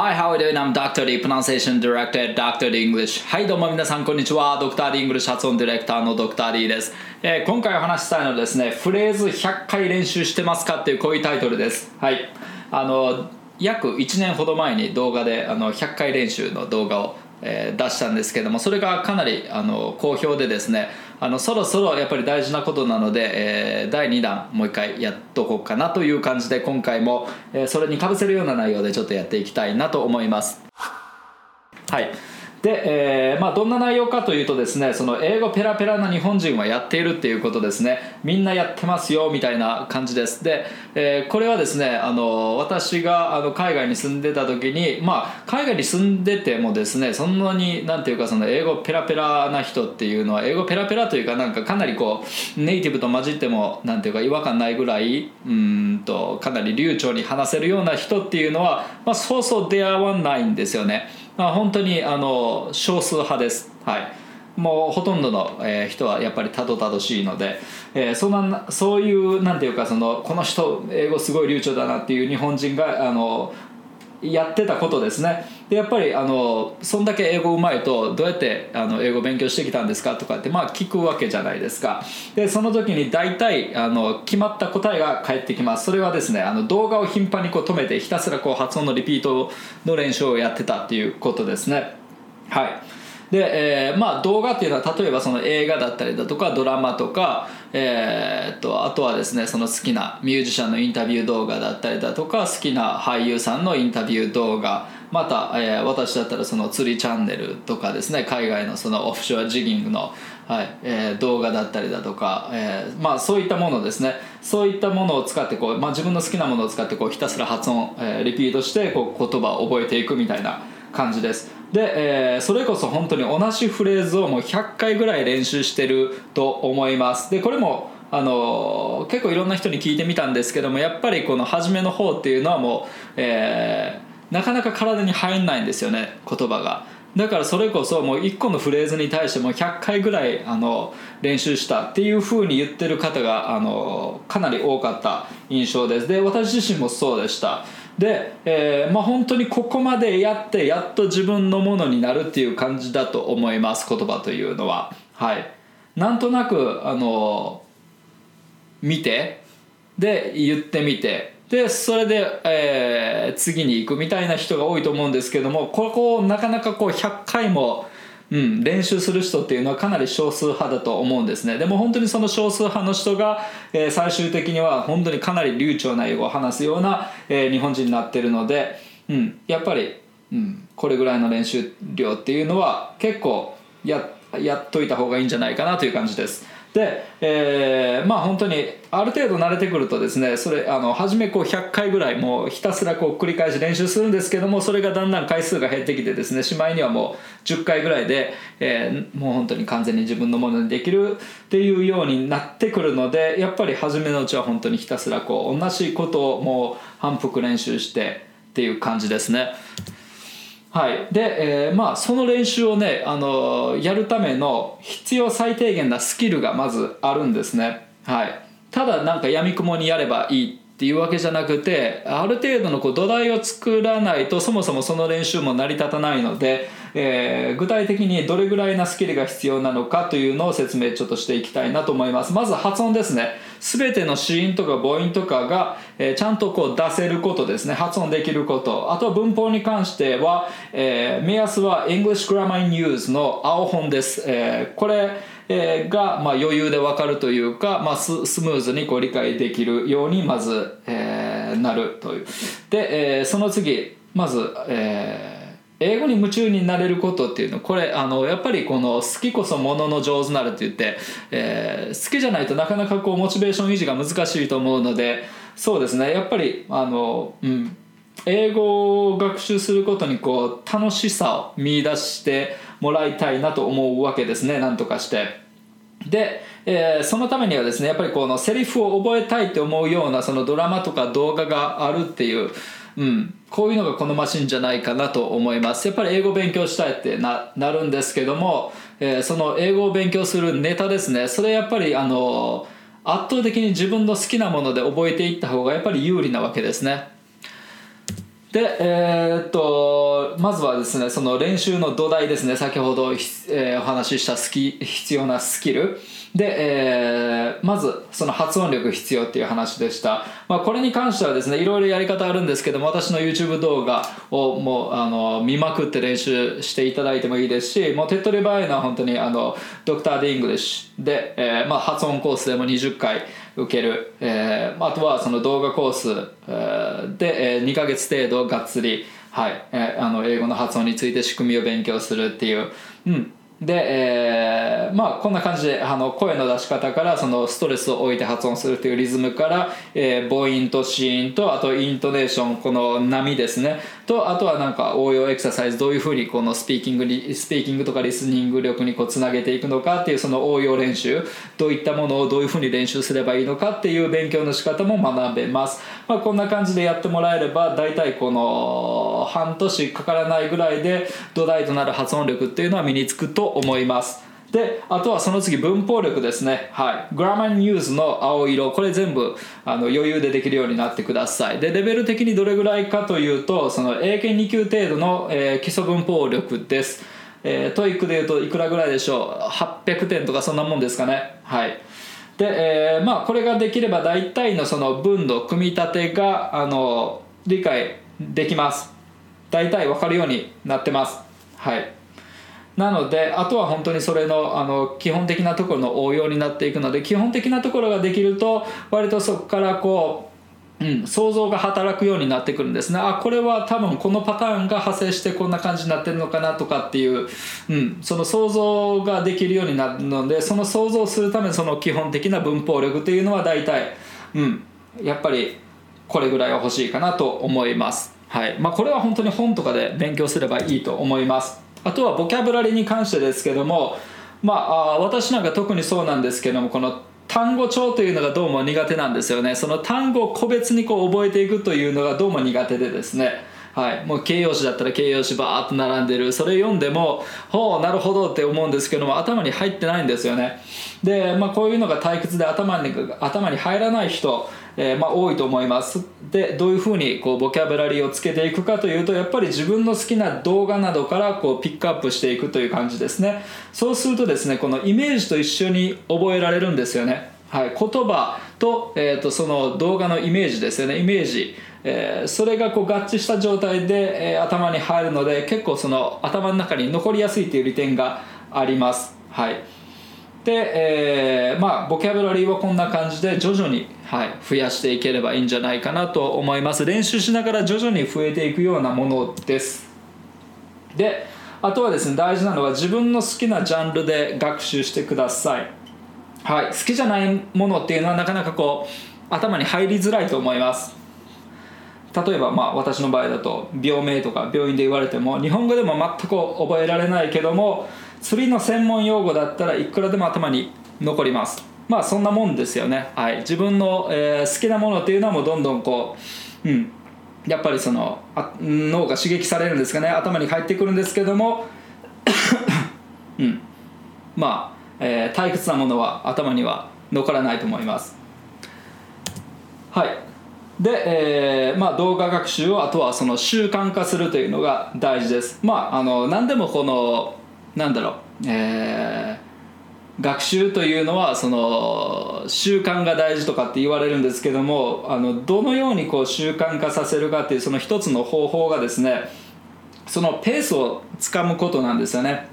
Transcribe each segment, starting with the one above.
Hi, how are you doing? I'm Dr. D, Pronunciation Director Dr. D English. はい、どうも皆さん、こんにちは。Dr. D English 発音ディレクターの Dr. D です、えー今回お話ししたいのはですね、フレーズ100回練習してますかっていうこういうタイトルです。はい。あの、約1年ほど前に動画であの100回練習の動画を、えー出したんですけどもそれがかなりあの好評でですねあのそろそろやっぱり大事なことなので、えー第2弾もう一回やっとこうかなという感じで今回も、えーそれにかぶせるような内容でちょっとやっていきたいなと思います。はい。で、えーまあ、どんな内容かというとですねその英語ペラペラな日本人はやっているっていうことですねみんなやってますよみたいな感じですで、えーこれはですねあの私があの海外に住んでた時に、まあ、海外に住んでてもですねそんなになんていうかその英語ペラペラな人っていうのは英語ペラペラというかなんかかなりこうネイティブと混じってもなんていうか違和感ないぐらいうんとかなり流暢に話せるような人っていうのは、まあ、そうそう出会わないんですよね。まあ、本当にあの少数派です、はい、もうほとんどの、え人はやっぱりたどたどしいので、えーそんなそういうなんていうかそのこの人英語すごい流暢だなっていう日本人があのやってたことですね。でやっぱりあのそんだけ英語うまいとどうやってあの英語勉強してきたんですかとかってまあ聞くわけじゃないですかでその時に大体あの決まった答えが返ってきます。それはですねあの動画を頻繁にこう止めてひたすらこう発音のリピートの練習をやってたっていうことですね。はい。で、えーまあ、動画っていうのは例えばその映画だったりだとかドラマとか、えーとあとはですねその好きなミュージシャンのインタビュー動画だったりだとか好きな俳優さんのインタビュー動画また、えー私だったらその釣りチャンネルとかですね海外のそのオフショアジギングの、はいえー動画だったりだとか、えーまあ、そういったものですね。そういったものを使ってこう、まあ、自分の好きなものを使ってこうひたすら発音、えーリピートしてこう言葉を覚えていくみたいな感じです。で、えーそれこそ本当に同じフレーズをもう100回ぐらい練習してると思います。でこれもあの結構いろんな人に聞いてみたんですけどもやっぱりこの初めの方っていうのはもう、えーなかなか体に入んないんですよね言葉が。だからそれこそもう1個のフレーズに対しても100回ぐらいあの練習したっていうふうに言ってる方があのかなり多かった印象です。で私自身もそうでした。で、えーまあ、本当にここまでやってやっと自分のものになるっていう感じだと思います言葉というのは。はい。なんとなくあの見てで言ってみて。でそれで、えー次に行くみたいな人が多いと思うんですけどもここをなかなかこう100回も、うん、練習する人っていうのはかなり少数派だと思うんですね。でも本当にその少数派の人が、えー最終的には本当にかなり流暢な英語を話すような、えー日本人になってるので、うん、やっぱり、うん、これぐらいの練習量っていうのは結構ややっといた方がいいんじゃないかなという感じです。で、えーまあ本当にある程度慣れてくるとですねそれあの初めこう100回ぐらいもうひたすらこう繰り返し練習するんですけどもそれがだんだん回数が減ってきてですねしまいにはもう10回ぐらいで、えーもう本当に完全に自分のものにできるっていうようになってくるのでやっぱり初めのうちは本当にひたすらこう同じことをもう反復練習してっていう感じですね。はい。でえーまあ、その練習をね、あのやるための必要最低限なスキルがまずあるんですね、はい、ただなんかやみくもにやればいいっていうわけじゃなくてある程度のこう土台を作らないとそもそもその練習も成り立たないので、えー具体的にどれぐらいなスキルが必要なのかというのを説明ちょっとしていきたいなと思います。まず発音ですね。全ての子音とか母音とかが、えーちゃんとこう出せることですね。発音できること。あとは文法に関しては、えー目安は English Grammar in Use の青本です、えーこれえーが、まあ、余裕で分かるというか、まあ、ススムーズにこう理解できるようにまず、えーなるという。で、えーその次まず、えー英語に夢中になれることっていうのこれあのやっぱりこの好きこそものの上手なるって言って、えー好きじゃないとなかなかこうモチベーション維持が難しいと思うのでそうですね。やっぱりあのうん。英語を学習することにこう楽しさを見出してもらいたいなと思うわけですね。なんとかして。で、えーそのためにはですねやっぱりこのセリフを覚えたいって思うようなそのドラマとか動画があるっていう、うん、こういうのが好ましいんじゃないかなと思います。やっぱり英語勉強したいってななるんですけども、えーその英語を勉強するネタですね。それやっぱりあの圧倒的に自分の好きなもので覚えていった方がやっぱり有利なわけですね。でえー、っとまずはですねその練習の土台ですね先ほど、えー、お話ししたスキ必要なスキル。で、えー、まずその発音力必要っていう話でした、まあ、これに関してはですねいろいろやり方あるんですけども私の YouTube 動画をもうあの見まくって練習していただいてもいいですしもう手っ取り早いのは本当にあのドクター D イングリッシュで、えーまあ、発音コースでも20回受ける、えー、あとはその動画コース、えー、で、えー、2ヶ月程度がっつり、はいえー、あの英語の発音について仕組みを勉強するっていう、うん、で、えー、まあこんな感じであの声の出し方からそのストレスを置いて発音するというリズムから、えー、母音と子音とあとイントネーションこの波ですね。とあとはなんか応用エクササイズどういうふうにこのスピーキングスピーキングとかリスニング力にこうつなげていくのかっていうその応用練習どういったものをどういうふうに練習すればいいのかっていう勉強の仕方も学べます、まあ、こんな感じでやってもらえれば大体この半年かからないぐらいで土台となる発音力っていうのは身につくと思います。であとはその次文法力ですね。はい。グラマンニュースの青色。これ全部あの余裕でできるようになってください。でレベル的にどれぐらいかというとその英検2級程度の、えー、基礎文法力です。えー、 TOEIC でいうといくらぐらいでしょう？800点とかそんなもんですかね。はい。で、えー、まあこれができれば大体のその文の組み立てがあの理解できます。大体分かるようになってます。はい。なのであとは本当にそれのあの基本的なところの応用になっていくので基本的なところができると割とそこからこう、うん、想像が働くようになってくるんですねあこれは多分このパターンが派生してこんな感じになってるのかなとかっていう、うん、その想像ができるようになるのでその想像するためその基本的な文法力というのは大体、うん、やっぱりこれぐらいは欲しいかなと思います。はいまあ、これは本当に本とかで勉強すればいいと思います。あとはボキャブラリーに関してですけどもまあ私なんか特にそうなんですけどもこの単語帳というのがどうも苦手なんですよね。その単語を個別にこう覚えていくというのがどうも苦手でですね。はい、もう形容詞だったら形容詞バーッと並んでる。それ読んでもほうなるほどって思うんですけども頭に入ってないんですよね。で、まあ、こういうのが退屈で頭に頭に入らない人えー、まあ、多いと思います。でどういうふうにこうボキャブラリーをつけていくかというとやっぱり自分の好きな動画などからこうピックアップしていくという感じですね。そうするとですねこのイメージと一緒に覚えられるんですよね、はい、言葉と,、えーと、その動画のイメージですよね。イメージ。えー、それがこう合致した状態で、えー、頭に入るので結構その頭の中に残りやすいという利点があります。はい。で、えー、まあボキャブラリーはこんな感じで徐々に、はい、増やしていければいいんじゃないかなと思います。練習しながら徐々に増えていくようなものです。であとはですね大事なのは自分の好きなジャンルで学習してください。はい好きじゃないものっていうのはなかなかこう頭に入りづらいと思います。例えばまあ私の場合だと病名とか病院で言われても日本語でも全く覚えられないけども釣りの専門用語だったらいくらでも頭に残ります。まあそんなもんですよね、はい、自分の、えー、好きなものっていうのはもうどんどんこう、うん、やっぱりその脳が刺激されるんですかね。頭に入ってくるんですけどもうん。まあ、えー、退屈なものは頭には残らないと思います。はい。で、えーまあ、動画学習をあとはその習慣化するというのが大事です。まああの何でもこのなんだろう、えー、学習というのはその習慣が大事とかって言われるんですけどもあのどのようにこう習慣化させるかっていうその一つの方法がですねそのペースをつかむことなんですよね。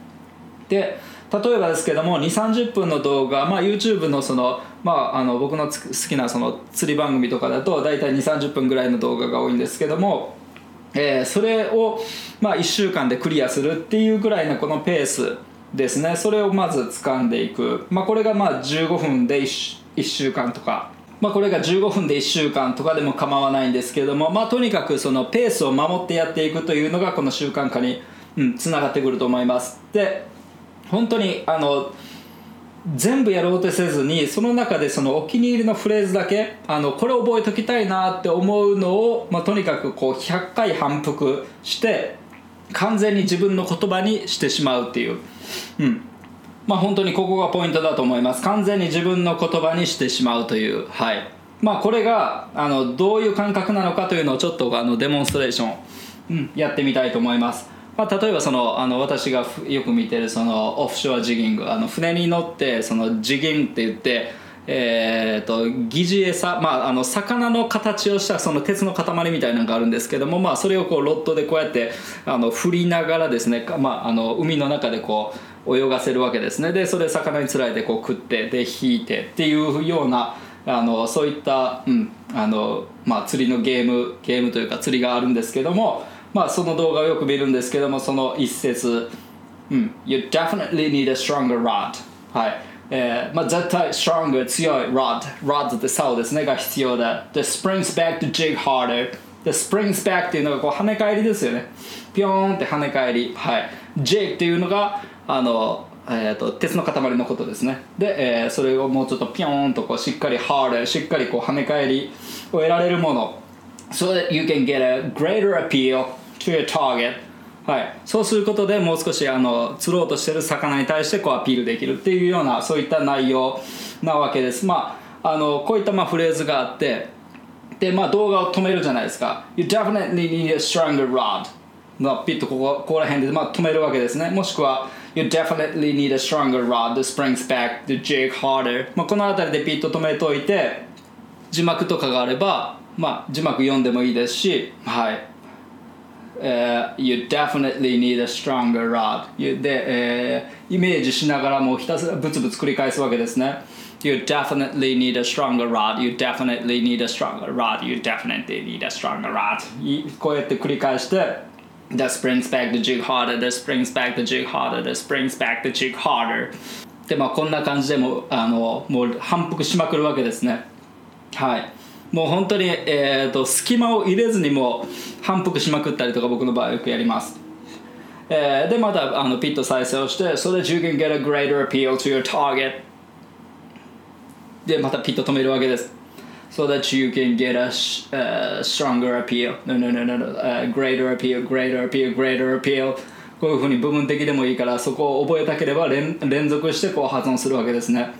で例えばですけども2 3 0分の動画、まあ、YouTube のその、まあ、あの僕の好きなその釣り番組とかだと大体2 3 0分ぐらいの動画が多いんですけどもえー、それを、まあ、1週間でクリアするっていうぐらいのこのペースですね。それをまず掴んでいく、まあ、これがまあ15分で 1, 1週間とか、まあ、これが15分で1週間とかでも構わないんですけれども、まあ、とにかくそのペースを守ってやっていくというのがこの習慣化につな、うん、がってくると思います。で本当にあの全部やろうとせずにその中でそのお気に入りのフレーズだけあのこれ覚えときたいなって思うのを、まあ、とにかくこう100回反復して完全に自分の言葉にしてしまうっていう、うん。まあ、本当にここがポイントだと思います。完全に自分の言葉にしてしまうという。はい。まあこれがあのどういう感覚なのかというのをちょっとあのデモンストレーション。うん、やってみたいと思います、まあ、例えばそのあの私がよく見てるそのオフショアジギングあの船に乗ってそのジギンって言ってえー、と疑似餌、まあ、あの魚の形をしたその鉄の塊みたいなのがあるんですけども、まあ、それをこうロッドでこうやってあの振りながらですね、まあ、あの海の中でこう泳がせるわけですね。でそれ魚につられてこう食ってで引いてっていうようなあのそういった、うんあのまあ、釣りのゲームゲームというか釣りがあるんですけども、まあ、その動画をよく見るんですけどもその一節、うん「You definitely need a stronger rod」はい。えーまあ、絶対 stronger 強い rod. Rod って竿ですねが必要だ The springs back to jig harder. The springs back っていうのがこう跳ね返りですよね。ピョーンって跳ね返り。はい。jig っていうのがあのえー、と鉄の塊のことですね。で、えー、それをもうちょっとピョーンとこうしっかり harder しっかりこう跳ね返りを得られるもの。So that you can get a greater appeal to your target. はい、そうすることでもう少しあの釣ろうとしてる魚に対してこうアピールできるっていうようなそういった内容なわけです。まああのこういったまあフレーズがあってでまあ動画を止めるじゃないですか。You definitely need a stronger rod. まあピッとここここら辺でまあ止めるわけですね。もしくは You definitely need a stronger rod. That springs back the jig harder. まあこの辺りでピッと止めておいて字幕とかがあればまあ字幕読んでもいいですしはいえー You definitely need a stronger rod で、えーイメージしながらもうひたすらブツブツ繰り返すわけですね You definitely need a stronger rod You definitely need a stronger rod You definitely need a stronger rod いこうやって繰り返して That springs back the jig harder That springs back the jig harder That springs back the jig harder でまあこんな感じでもあのもう反復しまくるわけですねはいもう本当に、えー、と隙間を入れずにもう反復しまくったりとか僕の場合よくやります、えーでまたあのピッと再生をして So that you can get a greater appeal to your target でまたピッと止めるわけです So that you can get a sh- uh, stronger appeal No no no no no、uh, greater appeal greater appeal greater appeal こういうふうに部分的でもいいからそこを覚えたければ連連続してこう発音するわけですね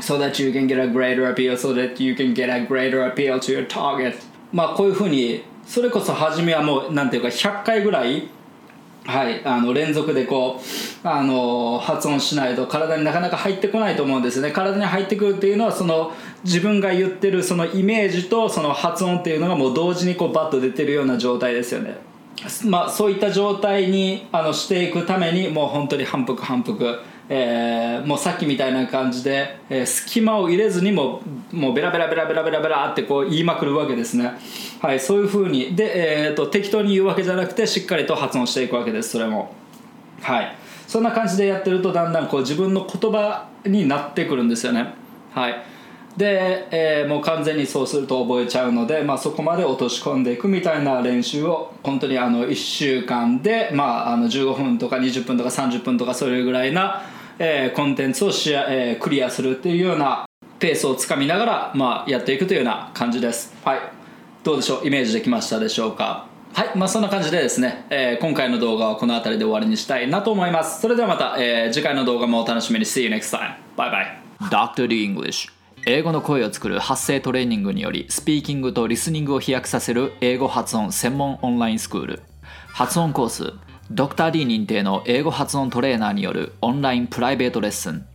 so that you can get a greater appeal so that you can get a greater appeal to your target. まあこういうふうにそれこそ初めはもうなんていうか100回ぐらいはい、あの連続でこうあの発音しないと体になかなか入ってこないと思うんですね。体に入ってくるっていうのはその自分が言ってるそのイメージとその発音っていうのがもう同時にこうバッと出てるような状態ですよね。まあそういった状態にあのしていくためにもう本当に反復反復えーもうさっきみたいな感じで、えー隙間を入れずにももうベラベラベラベラベラベラってこう言いまくるわけですね。はいそういうふうに。で、えー、と適当に言うわけじゃなくてしっかりと発音していくわけですそれも。はい。そんな感じでやってるとだんだんこう自分の言葉になってくるんですよね。はい。で、えーもう完全にそうすると覚えちゃうので、まあ、そこまで落とし込んでいくみたいな練習を本当にあの1週間で、まあ、あの15分とか20分とか30分とかそれぐらいな、えーコンテンツをシェア、えークリアするっていうようなペースをつかみながら、まあ、やっていくというような感じです。はい。どうでしょう？イメージできましたでしょうか？はい、まあ、そんな感じでですね、えー今回の動画はこの辺りで終わりにしたいなと思います。それではまた、えー次回の動画もお楽しみに。See you next time. バイバイ Dr. D English 英語の声を作る発声トレーニングによりスピーキングとリスニングを飛躍させる英語発音専門オンラインスクール。発音コースドクター D 認定の英語発音トレーナーによるオンラインプライベートレッスン。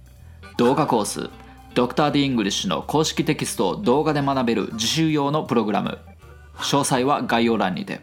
動画コースドクター D イングリッシュの公式テキストを動画で学べる自習用のプログラム。詳細は概要欄にて。